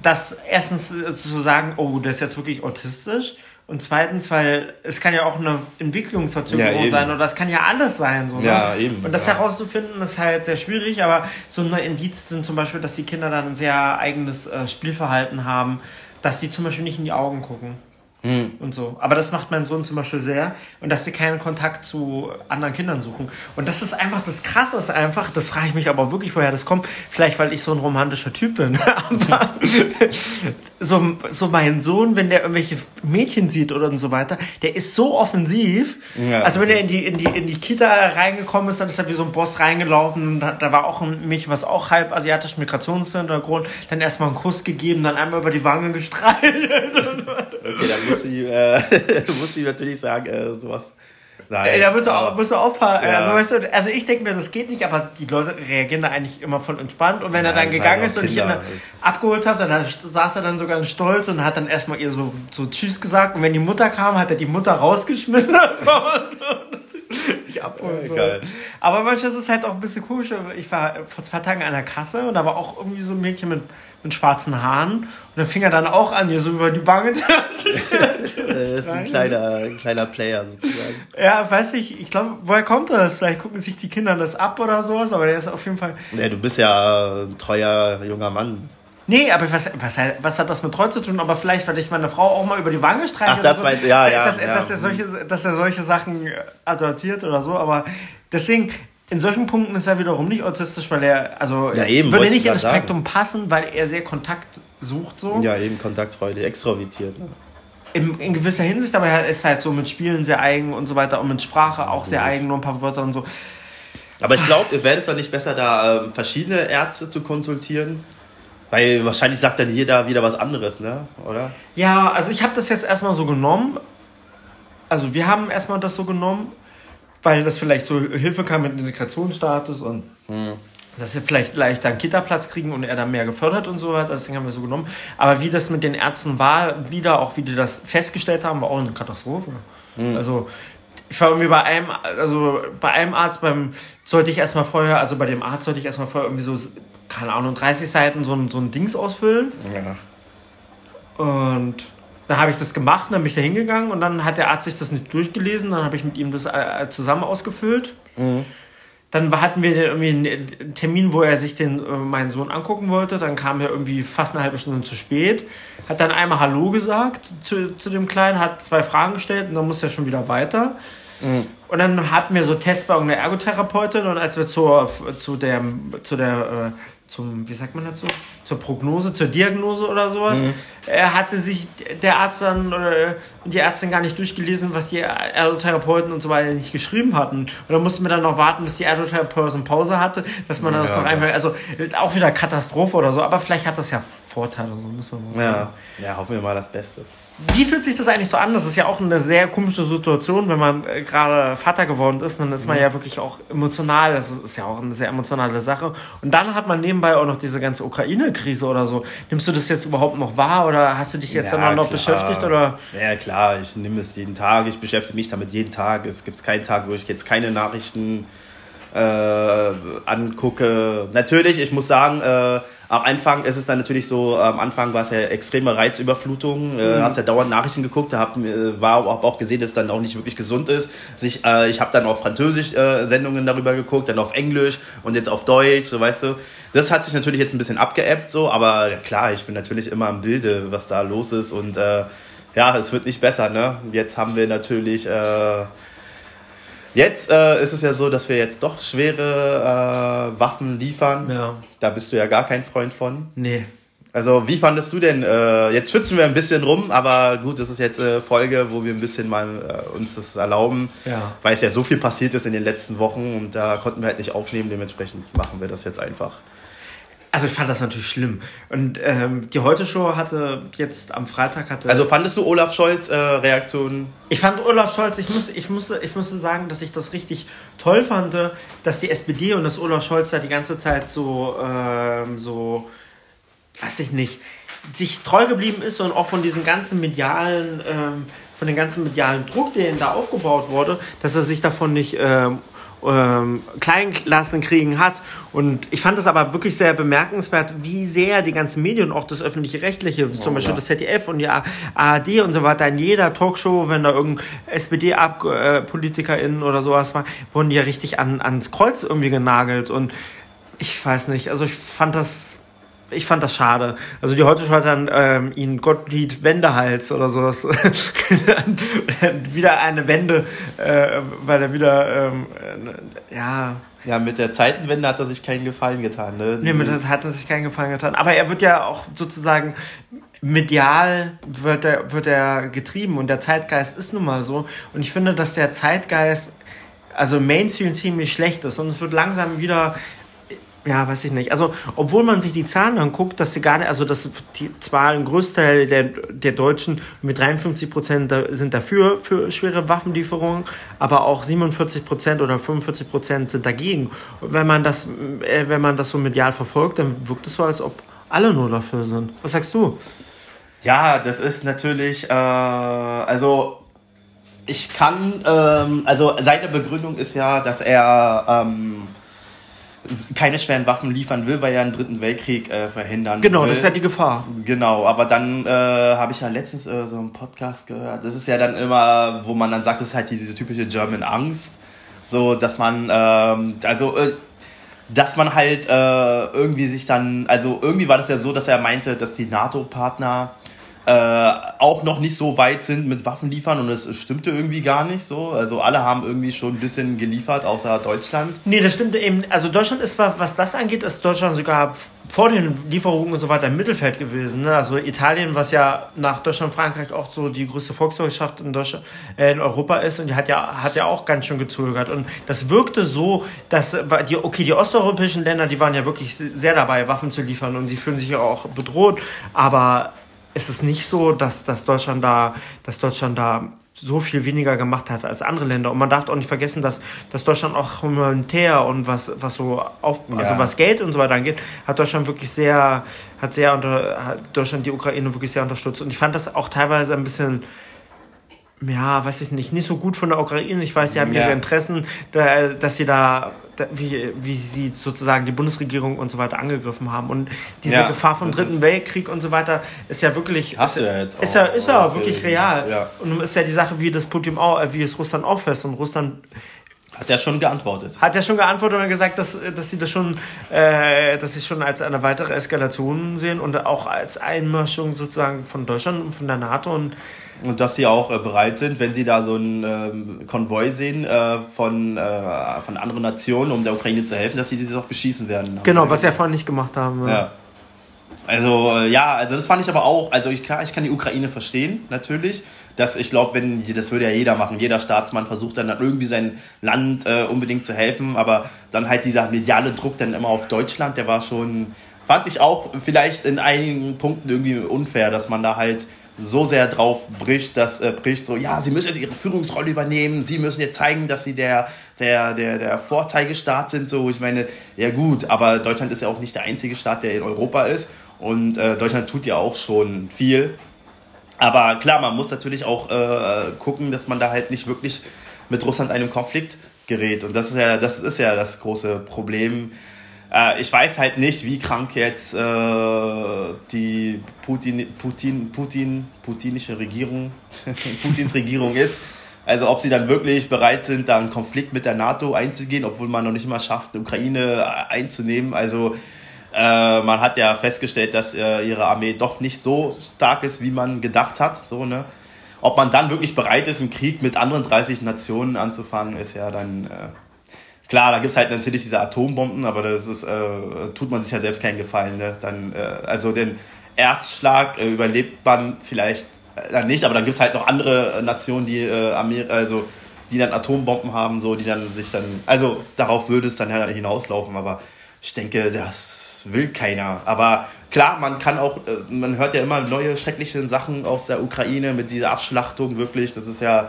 Das erstens zu sagen, oh, der ist jetzt wirklich autistisch und zweitens, weil es kann ja auch eine Entwicklungsverzögerung ja, sein oder das kann ja alles sein. So, ne? Ja, eben. Und das ja. herauszufinden ist halt sehr schwierig, aber so eine Indiz sind zum Beispiel, dass die Kinder dann ein sehr eigenes äh, Spielverhalten haben, dass sie zum Beispiel nicht in die Augen gucken. Mhm. Und so. Aber das macht mein Sohn zum Beispiel sehr. Und dass sie keinen Kontakt zu anderen Kindern suchen. Und das ist einfach das Krasse, ist einfach, das frage ich mich aber wirklich, woher das kommt. Vielleicht, weil ich so ein romantischer Typ bin. aber so, so mein Sohn, wenn der irgendwelche Mädchen sieht oder und so weiter, der ist so offensiv. Ja. Also wenn er in die, in, die, in die Kita reingekommen ist, dann ist er wie so ein Boss reingelaufen. Da, da war auch ein Mädchen, was auch halb asiatisch Migrationshintergrund, dann erstmal einen Kuss gegeben, dann einmal über die Wange gestreichelt. okay, dann muss ich, äh, muss ich natürlich sagen, äh, sowas. Nein. Ey, da musst du, auch, musst du aufpassen. Ja. Also, weißt du, also ich denke mir, das geht nicht, aber die Leute reagieren da eigentlich immer voll entspannt. Und wenn ja, er dann gegangen ist und ich ihn abgeholt habe, dann saß er dann sogar stolz und hat dann erstmal ihr so, so Tschüss gesagt. Und wenn die Mutter kam, hat er die Mutter rausgeschmissen. ich abholen. Aber manchmal ist es halt auch ein bisschen komisch. Ich war vor zwei Tagen an der Kasse und da war auch irgendwie so ein Mädchen mit mit schwarzen Haaren. Und dann fing er dann auch an, hier so über die Bange zu. das ist ein kleiner, ein kleiner Player sozusagen. Ja, weiß ich, ich glaube, woher kommt das? Vielleicht gucken sich die Kinder das ab oder sowas, aber der ist auf jeden Fall. Ja, du bist ja ein treuer junger Mann. Nee, aber was, was, was hat das mit treu zu tun? Aber vielleicht, weil ich meine Frau auch mal über die Wange streiche. Ach, das so, meinst, ja, ja, dass, ja. Dass, er solche, dass er solche Sachen adoptiert oder so. Aber deswegen, in solchen Punkten ist er wiederum nicht autistisch, weil er, also ja, eben, würde nicht ins Spektrum passen, weil er sehr Kontakt sucht so. Ja, eben Kontaktfreude, extrovertiert. Ne? In, in, gewisser Hinsicht, aber er ist halt so mit Spielen sehr eigen und so weiter und mit Sprache auch sehr eigen, nur ein paar Wörter und so. Aber ich glaube, wäre es dann nicht besser, da äh, verschiedene Ärzte zu konsultieren? Weil wahrscheinlich sagt dann jeder wieder was anderes, ne? Oder? Ja, also ich habe das jetzt erstmal so genommen. Also wir haben erstmal das so genommen weil das vielleicht so Hilfe kam mit Integrationsstatus und mhm. dass wir vielleicht leichter einen Kita-Platz kriegen und er dann mehr gefördert und so weiter. Deswegen haben wir so genommen. Aber wie das mit den Ärzten war, wieder auch wie die das festgestellt haben, war auch eine Katastrophe. Mhm. Also ich war irgendwie bei einem, also bei einem Arzt, beim sollte ich erstmal vorher, also bei dem Arzt sollte ich erstmal vorher irgendwie so, keine Ahnung, 30 Seiten so ein, so ein Dings ausfüllen. Ja. Und dann habe ich das gemacht, dann bin ich da hingegangen und dann hat der Arzt sich das nicht durchgelesen. Dann habe ich mit ihm das äh, zusammen ausgefüllt. Mhm. Dann hatten wir irgendwie einen Termin, wo er sich den, äh, meinen Sohn angucken wollte. Dann kam er irgendwie fast eine halbe Stunde zu spät. Hat dann einmal Hallo gesagt zu, zu dem Kleinen, hat zwei Fragen gestellt und dann musste er schon wieder weiter. Mhm. Und dann hatten wir so Tests bei irgendeiner Ergotherapeutin und als wir zur, zu der, zu der äh, zum, wie sagt man dazu? Zur Prognose, zur Diagnose oder sowas. Mhm. Er hatte sich der Arzt dann oder die Ärztin gar nicht durchgelesen, was die Ergotherapeuten und so weiter nicht geschrieben hatten. Und dann mussten wir dann noch warten, bis die Ergotherapeutin Pause hatte, dass man dann ja, das noch einfach, also auch wieder Katastrophe oder so, aber vielleicht hat das ja Vorteile, so müssen wir mal ja. ja, hoffen wir mal das Beste. Wie fühlt sich das eigentlich so an? Das ist ja auch eine sehr komische Situation, wenn man äh, gerade Vater geworden ist. Dann ist man mhm. ja wirklich auch emotional. Das ist, ja auch eine sehr emotionale Sache. Und dann hat man nebenbei auch noch diese ganze Ukraine-Krise oder so. Nimmst du das jetzt überhaupt noch wahr oder hast du dich jetzt ja, dann noch beschäftigt? Oder? Ja, klar. Ich nehme es jeden Tag. Ich beschäftige mich damit jeden Tag. Es gibt keinen Tag, wo ich jetzt keine Nachrichten äh, angucke. Natürlich, ich muss sagen, äh, am Anfang ist es dann natürlich so, am Anfang war es ja extreme Reizüberflutung. Äh, mhm. hast ja dauernd Nachrichten geguckt, da hab, äh, war hab auch gesehen, dass es dann auch nicht wirklich gesund ist. Sich, äh, ich habe dann auf Französisch äh, Sendungen darüber geguckt, dann auf Englisch und jetzt auf Deutsch, so weißt du. Das hat sich natürlich jetzt ein bisschen abgeebbt, so, aber klar, ich bin natürlich immer im Bilde, was da los ist und äh, ja, es wird nicht besser, ne? Jetzt haben wir natürlich äh, Jetzt äh, ist es ja so, dass wir jetzt doch schwere äh, Waffen liefern. Ja. Da bist du ja gar kein Freund von. Nee. Also, wie fandest du denn? Äh, jetzt schützen wir ein bisschen rum, aber gut, das ist jetzt eine Folge, wo wir ein bisschen mal äh, uns das erlauben, ja. weil es ja so viel passiert ist in den letzten Wochen und da konnten wir halt nicht aufnehmen. Dementsprechend machen wir das jetzt einfach. Also ich fand das natürlich schlimm. Und ähm, die Heute-Show hatte jetzt am Freitag hatte. Also fandest du Olaf Scholz äh, Reaktionen? Ich fand Olaf Scholz, ich muss, ich musste, ich musste sagen, dass ich das richtig toll fand, dass die SPD und dass Olaf Scholz da die ganze Zeit so, ähm, so, weiß ich nicht, sich treu geblieben ist und auch von diesen ganzen medialen, ähm, von dem ganzen medialen Druck, der da aufgebaut wurde, dass er sich davon nicht ähm, ähm, Kleinklassen kriegen hat. Und ich fand es aber wirklich sehr bemerkenswert, wie sehr die ganzen Medien, auch das öffentlich-rechtliche, oh, zum Beispiel ja. das ZDF und die ARD und so weiter, in jeder Talkshow, wenn da irgendein SPD-PolitikerInnen oder sowas war, wurden die ja richtig an, ans Kreuz irgendwie genagelt. Und ich weiß nicht, also ich fand das ich fand das schade. Also die heute hat dann ähm, ihn Gottlieb Wendehals oder sowas. wieder eine Wende, äh, weil er wieder, ähm, äh, ja. Ja, mit der Zeitenwende hat er sich keinen Gefallen getan, ne? Nee, mit der hat er sich keinen Gefallen getan. Aber er wird ja auch sozusagen medial wird er, wird er getrieben und der Zeitgeist ist nun mal so. Und ich finde, dass der Zeitgeist also Mainstream ziemlich schlecht ist und es wird langsam wieder ja, weiß ich nicht. Also, obwohl man sich die Zahlen anguckt, dass sie gar nicht, also dass die, zwar ein Großteil der, der Deutschen mit 53 Prozent sind dafür für schwere Waffenlieferungen, aber auch 47 Prozent oder 45 Prozent sind dagegen. Wenn man das, äh, wenn man das so medial verfolgt, dann wirkt es so, als ob alle nur dafür sind. Was sagst du? Ja, das ist natürlich, äh, also ich kann, ähm, also seine Begründung ist ja, dass er ähm, keine schweren Waffen liefern will, weil er einen dritten Weltkrieg äh, verhindern genau, will. Genau, das ist ja die Gefahr. Genau, aber dann äh, habe ich ja letztens äh, so einen Podcast gehört. Das ist ja dann immer, wo man dann sagt, das ist halt diese typische German Angst. So, dass man, ähm, also, äh, dass man halt äh, irgendwie sich dann, also irgendwie war das ja so, dass er meinte, dass die NATO-Partner äh, auch noch nicht so weit sind mit Waffen liefern und es stimmte irgendwie gar nicht so. Also alle haben irgendwie schon ein bisschen geliefert, außer Deutschland. Nee, das stimmte eben. Also Deutschland ist, was das angeht, ist Deutschland sogar vor den Lieferungen und so weiter im Mittelfeld gewesen. Ne? Also Italien, was ja nach Deutschland und Frankreich auch so die größte Volkswirtschaft in, Deutschland, äh, in Europa ist und die hat ja, hat ja auch ganz schön gezögert. Und das wirkte so, dass die, okay, die osteuropäischen Länder, die waren ja wirklich sehr dabei, Waffen zu liefern und sie fühlen sich ja auch bedroht, aber ist es nicht so, dass, dass, Deutschland da, dass Deutschland da so viel weniger gemacht hat als andere Länder. Und man darf auch nicht vergessen, dass, dass Deutschland auch humanitär und was, was so auf, ja. also was Geld und so weiter angeht, hat Deutschland wirklich sehr, hat sehr unter, hat Deutschland die Ukraine wirklich sehr unterstützt. Und ich fand das auch teilweise ein bisschen, ja, weiß ich nicht, nicht so gut von der Ukraine. Ich weiß, sie haben ja. ihre Interessen, da, dass sie da, wie, wie sie sozusagen die Bundesregierung und so weiter angegriffen haben. Und diese ja, Gefahr vom Dritten Weltkrieg und so weiter ist ja wirklich, Hast ist, du ja, jetzt ist, ja, ist ja wirklich real. Ja. Und ist ja die Sache, wie das Putin auch, wie es Russland auffasst. Und Russland hat er schon geantwortet. Hat er schon geantwortet und gesagt, dass, dass sie das schon, äh, dass sie schon als eine weitere Eskalation sehen und auch als Einmischung sozusagen von Deutschland und von der NATO und und dass sie auch äh, bereit sind, wenn sie da so einen ähm, Konvoi sehen äh, von, äh, von anderen Nationen, um der Ukraine zu helfen, dass sie dieses auch beschießen werden. Genau, was sie ja vorhin nicht gemacht haben. Ja. ja. Also ja, also das fand ich aber auch, also ich, klar, ich kann die Ukraine verstehen, natürlich. Dass ich glaube, wenn das würde ja jeder machen, jeder Staatsmann versucht dann, dann irgendwie sein Land unbedingt zu helfen, aber dann halt dieser mediale Druck dann immer auf Deutschland, der war schon, fand ich auch vielleicht in einigen Punkten irgendwie unfair, dass man da halt so sehr drauf bricht, dass äh, bricht so, ja, sie müssen jetzt ihre Führungsrolle übernehmen, sie müssen jetzt zeigen, dass sie der, der, der, der Vorzeigestaat sind. So, ich meine, ja gut, aber Deutschland ist ja auch nicht der einzige Staat, der in Europa ist. Und äh, Deutschland tut ja auch schon viel. Aber klar, man muss natürlich auch äh, gucken, dass man da halt nicht wirklich mit Russland einem Konflikt gerät. Und das ist ja, das ist ja das große Problem äh, ich weiß halt nicht, wie krank jetzt äh, die Putin, Putin, Putin, putinische Regierung, Putins Regierung ist. Also ob sie dann wirklich bereit sind, da einen Konflikt mit der NATO einzugehen, obwohl man noch nicht mal schafft, die Ukraine einzunehmen. Also äh, man hat ja festgestellt, dass äh, ihre Armee doch nicht so stark ist, wie man gedacht hat. So, ne? Ob man dann wirklich bereit ist, einen Krieg mit anderen 30 Nationen anzufangen, ist ja dann äh, Klar, da gibt es halt natürlich diese Atombomben, aber das ist, äh, tut man sich ja selbst keinen Gefallen. Ne? Dann, äh, also den Erdschlag äh, überlebt man vielleicht äh, nicht, aber dann gibt es halt noch andere Nationen, die, äh, Amer also, die dann Atombomben haben, so, die dann sich dann, also darauf würde es dann ja hinauslaufen, aber ich denke, das will keiner. Aber klar, man kann auch, äh, man hört ja immer neue schreckliche Sachen aus der Ukraine mit dieser Abschlachtung, wirklich, das ist ja äh,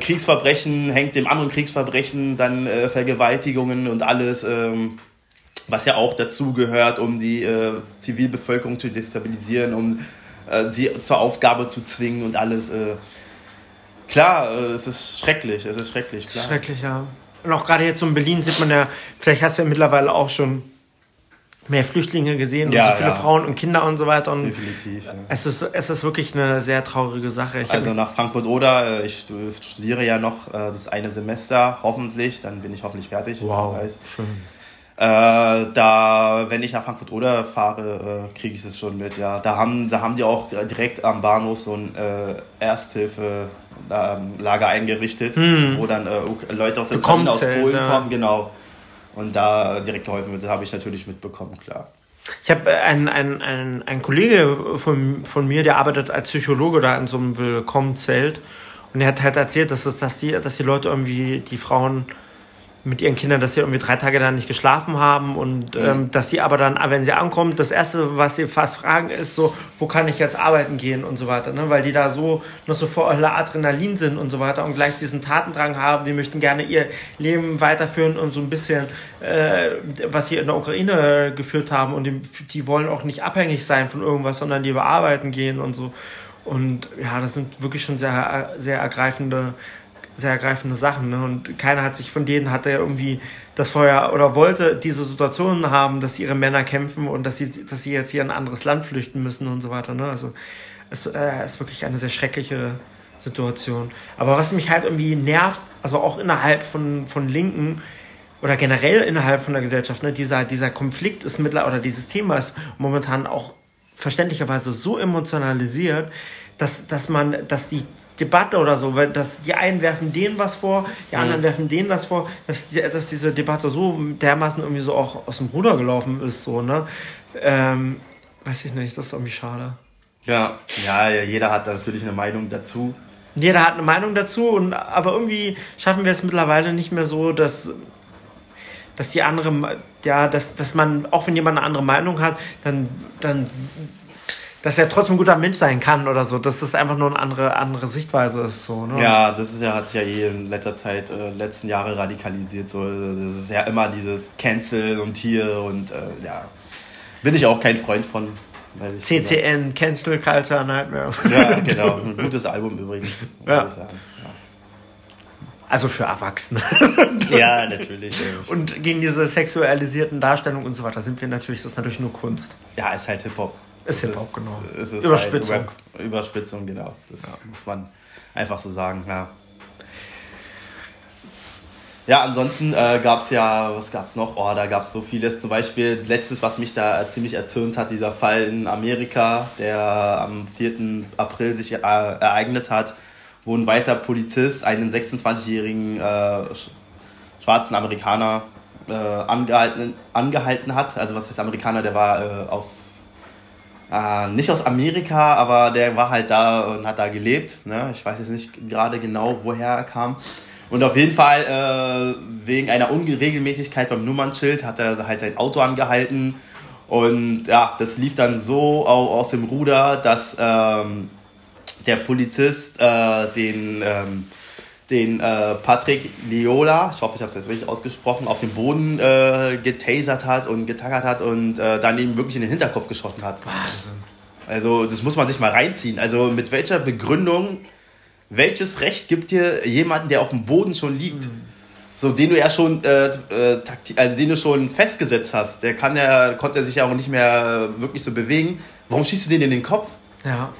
Kriegsverbrechen hängt dem anderen Kriegsverbrechen, dann äh, Vergewaltigungen und alles, ähm, was ja auch dazu gehört, um die äh, Zivilbevölkerung zu destabilisieren, um äh, sie zur Aufgabe zu zwingen und alles. Äh. Klar, äh, es ist schrecklich, es ist schrecklich, klar. Schrecklich, ja. Und auch gerade jetzt so in Berlin sieht man ja, vielleicht hast du ja mittlerweile auch schon mehr Flüchtlinge gesehen ja, und so viele ja. Frauen und Kinder und so weiter. Und Definitiv. Ja. Es, ist, es ist wirklich eine sehr traurige Sache. Ich also nach Frankfurt oder äh, ich studiere ja noch äh, das eine Semester, hoffentlich, dann bin ich hoffentlich fertig. Wow, schön. Äh, da, wenn ich nach Frankfurt oder fahre, äh, kriege ich es schon mit, ja. Da haben, da haben die auch direkt am Bahnhof so ein äh, Ersthilfe Lager eingerichtet, hm. wo dann äh, Leute aus der Ukraine, aus Polen ja. kommen, genau. Und da direkt geholfen wird, das habe ich natürlich mitbekommen, klar. Ich habe äh, einen, einen, einen, Kollege von, von mir, der arbeitet als Psychologe da in so einem Willkommenzelt. Und er hat halt erzählt, dass, es, dass, die, dass die Leute irgendwie, die Frauen mit ihren Kindern, dass sie irgendwie drei Tage dann nicht geschlafen haben und mhm. ähm, dass sie aber dann, wenn sie ankommen, das erste, was sie fast fragen, ist so, wo kann ich jetzt arbeiten gehen und so weiter, ne? weil die da so noch so voller Adrenalin sind und so weiter und gleich diesen Tatendrang haben, die möchten gerne ihr Leben weiterführen und so ein bisschen, äh, was sie in der Ukraine geführt haben und die, die wollen auch nicht abhängig sein von irgendwas, sondern die bearbeiten gehen und so. Und ja, das sind wirklich schon sehr, sehr ergreifende sehr ergreifende Sachen. Ne? Und keiner hat sich von denen hatte irgendwie das vorher oder wollte diese Situationen haben, dass ihre Männer kämpfen und dass sie, dass sie jetzt hier in ein anderes Land flüchten müssen und so weiter. Ne? Also es äh, ist wirklich eine sehr schreckliche Situation. Aber was mich halt irgendwie nervt, also auch innerhalb von, von Linken oder generell innerhalb von der Gesellschaft, ne, dieser, dieser Konflikt ist mittlerweile, oder dieses Thema ist momentan auch verständlicherweise so emotionalisiert, dass, dass man, dass die Debatte oder so, weil das, die einen werfen denen was vor, die anderen mhm. werfen denen das vor, dass, dass diese Debatte so dermaßen irgendwie so auch aus dem Ruder gelaufen ist, so, ne? Ähm, weiß ich nicht, das ist irgendwie schade. Ja, ja, jeder hat natürlich eine Meinung dazu. Jeder hat eine Meinung dazu, und, aber irgendwie schaffen wir es mittlerweile nicht mehr so, dass, dass die andere, ja, dass, dass man, auch wenn jemand eine andere Meinung hat, dann, dann dass er trotzdem ein guter Mensch sein kann oder so, dass das einfach nur eine andere, andere Sichtweise ist. So, ne? Ja, das ist ja, hat sich ja eh in letzter Zeit, äh, letzten Jahre radikalisiert. So. Das ist ja immer dieses Cancel und hier und äh, ja, bin ich auch kein Freund von. CCN, Cancel Culture Nightmare. Ja, genau. Ein gutes Album übrigens, muss ja. ich sagen. Also für Erwachsene. ja, natürlich. Und gegen diese sexualisierten Darstellungen und so weiter sind wir natürlich, das ist natürlich nur Kunst. Ja, ist halt Hip-Hop. Ist Hip-Hop, genau. Ist Überspitzung. Halt Überspitzung, genau. Das ja. muss man einfach so sagen, ja. Ja, ansonsten äh, gab es ja, was gab es noch? Oh, da gab es so vieles. Zum Beispiel letztens, was mich da ziemlich erzürnt hat, dieser Fall in Amerika, der am 4. April sich äh, ereignet hat, wo ein weißer Polizist einen 26-jährigen äh, schwarzen Amerikaner äh, angehalten, angehalten hat. Also was heißt Amerikaner, der war äh, aus äh, nicht aus Amerika, aber der war halt da und hat da gelebt. Ne? Ich weiß jetzt nicht gerade genau, woher er kam. Und auf jeden Fall äh, wegen einer Unregelmäßigkeit beim Nummernschild hat er halt sein Auto angehalten. Und ja, das lief dann so aus dem Ruder, dass ähm, der Polizist äh, den ähm, den äh, Patrick Liola, ich hoffe, ich habe es jetzt richtig ausgesprochen, auf den Boden äh, getasert hat und getackert hat und äh, dann eben wirklich in den Hinterkopf geschossen hat. Wahnsinn. Also das muss man sich mal reinziehen. Also mit welcher Begründung, welches Recht gibt dir jemanden, der auf dem Boden schon liegt? Mhm. So, den du ja schon, äh, äh, also den du schon festgesetzt hast, der kann ja, konnte sich ja auch nicht mehr wirklich so bewegen. Warum schießt du den in den Kopf? Ja.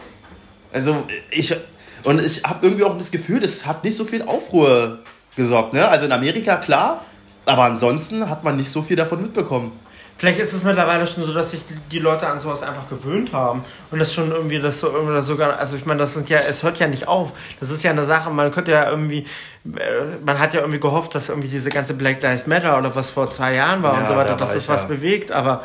Also ich, und ich habe irgendwie auch das Gefühl, das hat nicht so viel Aufruhr gesorgt. Ne? Also in Amerika klar, aber ansonsten hat man nicht so viel davon mitbekommen. Vielleicht ist es mittlerweile schon so, dass sich die Leute an sowas einfach gewöhnt haben und das schon irgendwie das so irgendwie sogar, also ich meine, das sind ja, es hört ja nicht auf. Das ist ja eine Sache, man könnte ja irgendwie, äh, man hat ja irgendwie gehofft, dass irgendwie diese ganze Black Lives Matter oder was vor zwei Jahren war ja, und so weiter, da dass das was ja. bewegt, aber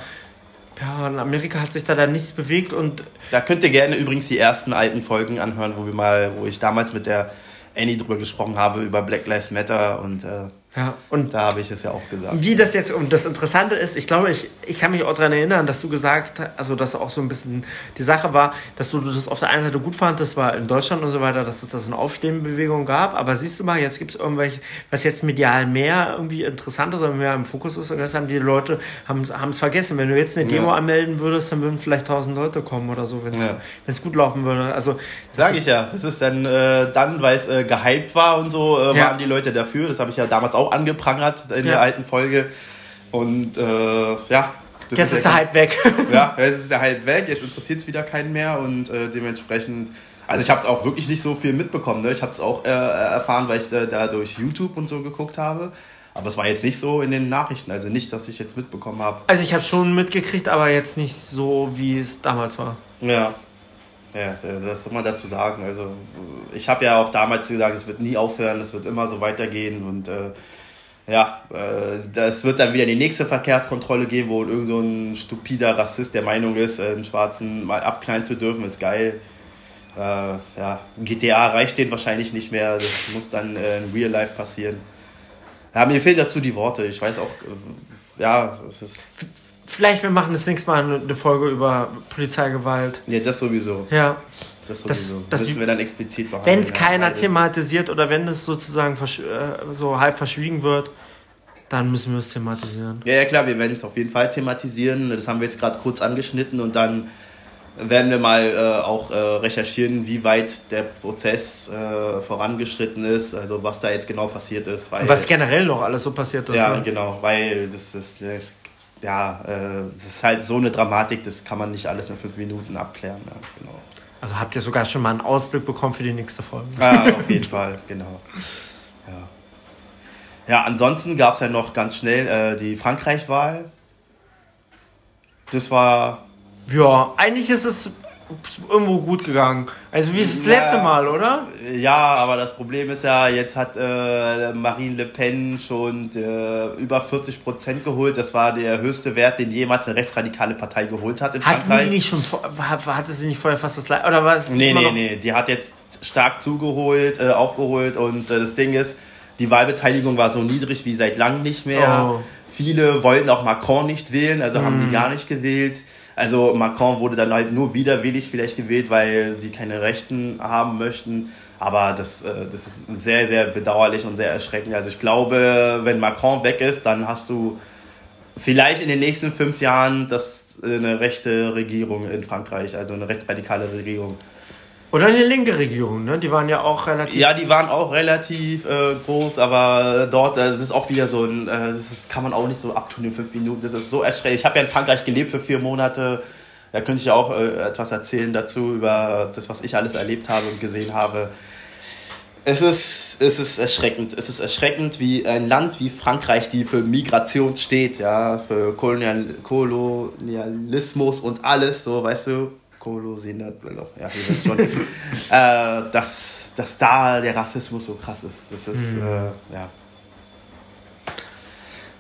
ja, in Amerika hat sich da dann nichts bewegt und. Da könnt ihr gerne übrigens die ersten alten Folgen anhören, wo wir mal, wo ich damals mit der Annie drüber gesprochen habe, über Black Lives Matter und äh, ja, und da habe ich es ja auch gesagt. Wie das jetzt, und das Interessante ist, ich glaube, ich, ich kann mich auch daran erinnern, dass du gesagt hast, also dass auch so ein bisschen die Sache war, dass du das auf der einen Seite gut fandest, war in Deutschland und so weiter, dass es da so eine Aufstehenbewegung gab, aber siehst du mal, jetzt gibt es irgendwelche, was jetzt medial mehr irgendwie interessant ist oder mehr im Fokus ist, und das haben die Leute, haben es vergessen. Wenn du jetzt eine Demo ja. anmelden würdest, dann würden vielleicht tausend Leute kommen oder so, wenn es ja. gut laufen würde. Also, Sag ich ja, das ist dann, äh, dann weil es äh, gehypt war und so, äh, ja. waren die Leute dafür, das habe ich ja damals auch angeprangert in ja. der alten Folge. Und äh, ja. jetzt ist der Hype weg. ja, jetzt ist der Hype weg, jetzt interessiert es wieder keinen mehr und äh, dementsprechend. Also ich habe es auch wirklich nicht so viel mitbekommen. Ne? Ich habe es auch äh, erfahren, weil ich da durch YouTube und so geguckt habe. Aber es war jetzt nicht so in den Nachrichten, also nicht, dass ich jetzt mitbekommen habe. Also ich habe schon mitgekriegt, aber jetzt nicht so, wie es damals war. Ja. Ja, das soll man dazu sagen. Also ich habe ja auch damals gesagt, es wird nie aufhören, es wird immer so weitergehen und äh, ja, äh, wird dann wieder die nächste Verkehrskontrolle geben, wo irgend so ein stupider Rassist der Meinung ist, äh, einen Schwarzen mal abknallen zu dürfen, ist geil. Äh, ja, GTA reicht denen wahrscheinlich nicht mehr, das muss dann äh, in Real Life passieren. Ja, mir fehlen dazu die Worte. Ich weiß auch, äh, ja, es ist. Vielleicht wir machen das nächste Mal eine Folge über Polizeigewalt. Ja, das sowieso. Ja. Das sowieso. Das, das müssen wir dann explizit behandeln. Wenn es keiner ja, thematisiert oder wenn es sozusagen äh, so halb verschwiegen wird, dann müssen wir es thematisieren. Ja, ja, klar, wir werden es auf jeden Fall thematisieren. Das haben wir jetzt gerade kurz angeschnitten und dann werden wir mal äh, auch äh, recherchieren, wie weit der Prozess äh, vorangeschritten ist, also was da jetzt genau passiert ist. Was generell noch alles so passiert ist. Ja, ne? genau, weil das ist, äh, ja, äh, das ist halt so eine Dramatik, das kann man nicht alles in fünf Minuten abklären. Ja, genau. Also habt ihr sogar schon mal einen Ausblick bekommen für die nächste Folge? Ja, auf jeden Fall, genau. Ja, ja ansonsten gab es ja noch ganz schnell äh, die Frankreich-Wahl. Das war ja, eigentlich ist es irgendwo gut gegangen. Also wie das letzte Mal, oder? Ja, aber das Problem ist ja, jetzt hat äh, Marine Le Pen schon äh, über 40 Prozent geholt. Das war der höchste Wert, den jemals eine rechtsradikale Partei geholt hat in hat Frankreich. Die nicht schon, hatte sie nicht vorher fast das gleiche? Oder war es Nee, nee, nee. Die hat jetzt stark zugeholt, äh, aufgeholt und äh, das Ding ist, die Wahlbeteiligung war so niedrig wie seit langem nicht mehr. Oh. Viele wollten auch Macron nicht wählen, also mm. haben sie hm. gar nicht gewählt. Also Macron wurde dann halt nur widerwillig vielleicht gewählt, weil sie keine Rechten haben möchten. Aber das, äh, das ist sehr, sehr bedauerlich und sehr erschreckend. Also ich glaube, wenn Macron weg ist, dann hast du vielleicht in den nächsten fünf Jahren das, äh, eine rechte Regierung in Frankreich, also eine rechtsradikale Regierung. Oder eine linke Regierung, ne? Die waren ja auch relativ. Ja, die waren auch relativ äh, groß, aber dort, äh, das ist auch wieder so ein, äh, das kann man auch nicht so abtun in fünf Minuten. Das ist so erschreckend. Ich habe ja in Frankreich gelebt für vier Monate. Da könnte ich ja auch äh, etwas erzählen dazu, über das, was ich alles erlebt habe und gesehen habe. Es ist, es ist erschreckend. Es ist erschreckend, wie ein Land wie Frankreich, die für Migration steht, ja, für Kolonial Kolonialismus und alles, so, weißt du, Kolosinat, ja, ihr wisst schon, äh, dass, dass da der Rassismus so krass ist. Das ist, mhm. äh, ja.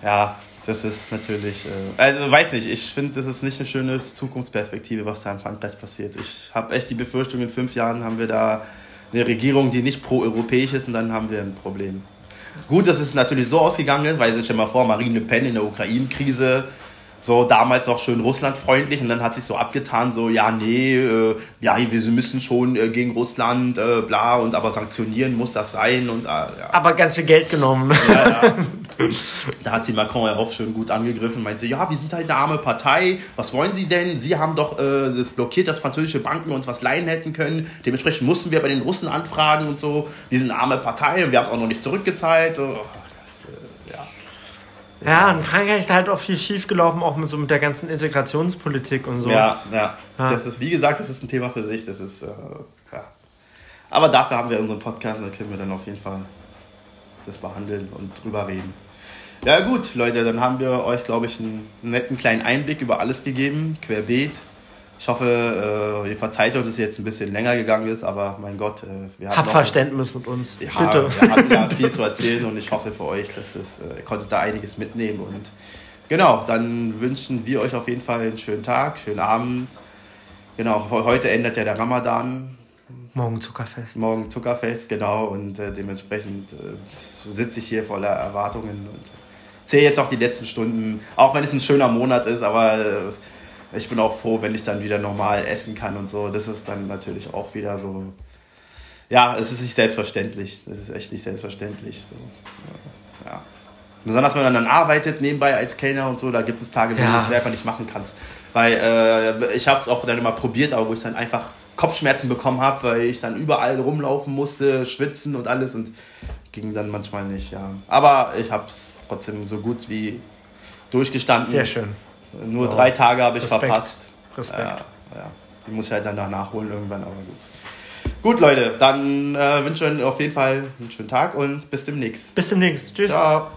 Ja, das ist natürlich, äh, also weiß nicht, ich finde, das ist nicht eine schöne Zukunftsperspektive, was da in Frankreich passiert. Ich habe echt die Befürchtung, in fünf Jahren haben wir da eine Regierung, die nicht pro-europäisch ist und dann haben wir ein Problem. Gut, dass es natürlich so ausgegangen ist, weil stell dir mal vor, Marine Le Pen in der Ukraine-Krise so damals noch schön russlandfreundlich und dann hat sich so abgetan, so ja, nee, äh, ja, wir müssen schon äh, gegen Russland, äh, bla, und aber sanktionieren muss das sein und äh, ja. Aber ganz viel Geld genommen. Ja, ja. da hat sie Macron ja auch schön gut angegriffen, meinte, ja, wir sind halt eine arme Partei, was wollen Sie denn? Sie haben doch äh, das blockiert, dass französische Banken uns was leihen hätten können, dementsprechend mussten wir bei den Russen anfragen und so, wir sind eine arme Partei und wir haben es auch noch nicht zurückgezahlt, so. Ja, in Frankreich ist halt auch viel schief gelaufen, auch mit so mit der ganzen Integrationspolitik und so. Ja, ja, ja. Das ist, wie gesagt, das ist ein Thema für sich. Das ist, äh, ja. Aber dafür haben wir unseren Podcast und da können wir dann auf jeden Fall das behandeln und drüber reden. Ja gut, Leute, dann haben wir euch, glaube ich, einen netten kleinen Einblick über alles gegeben, querbeet. Ich hoffe, äh, ihr verzeiht uns, dass es jetzt ein bisschen länger gegangen ist, aber mein Gott, äh, wir haben. Habt Verständnis mit uns. Ja, Bitte. wir hatten ja viel zu erzählen und ich hoffe für euch, dass es, äh, ihr konntet da einiges mitnehmen. Und genau, dann wünschen wir euch auf jeden Fall einen schönen Tag, schönen Abend. Genau, heute endet ja der Ramadan. Morgen Zuckerfest. Morgen Zuckerfest, genau. Und äh, dementsprechend äh, sitze ich hier voller Erwartungen und zähle jetzt auch die letzten Stunden, auch wenn es ein schöner Monat ist, aber äh, ich bin auch froh, wenn ich dann wieder normal essen kann und so. Das ist dann natürlich auch wieder so. Ja, es ist nicht selbstverständlich. Es ist echt nicht selbstverständlich. So. Ja. Besonders wenn man dann arbeitet nebenbei als Kellner und so, da gibt es Tage, wo ja. du es einfach nicht machen kannst. Weil äh, ich habe es auch dann immer probiert, aber wo ich dann einfach Kopfschmerzen bekommen habe, weil ich dann überall rumlaufen musste, schwitzen und alles und ging dann manchmal nicht, ja. Aber ich habe es trotzdem so gut wie durchgestanden. Sehr schön. Nur wow. drei Tage habe ich Respekt. verpasst. Respekt. Ja, ja. Die muss ich halt dann nachholen irgendwann, aber gut. Gut, Leute, dann äh, wünsche ich euch auf jeden Fall einen schönen Tag und bis demnächst. Bis demnächst. Tschüss. Ciao.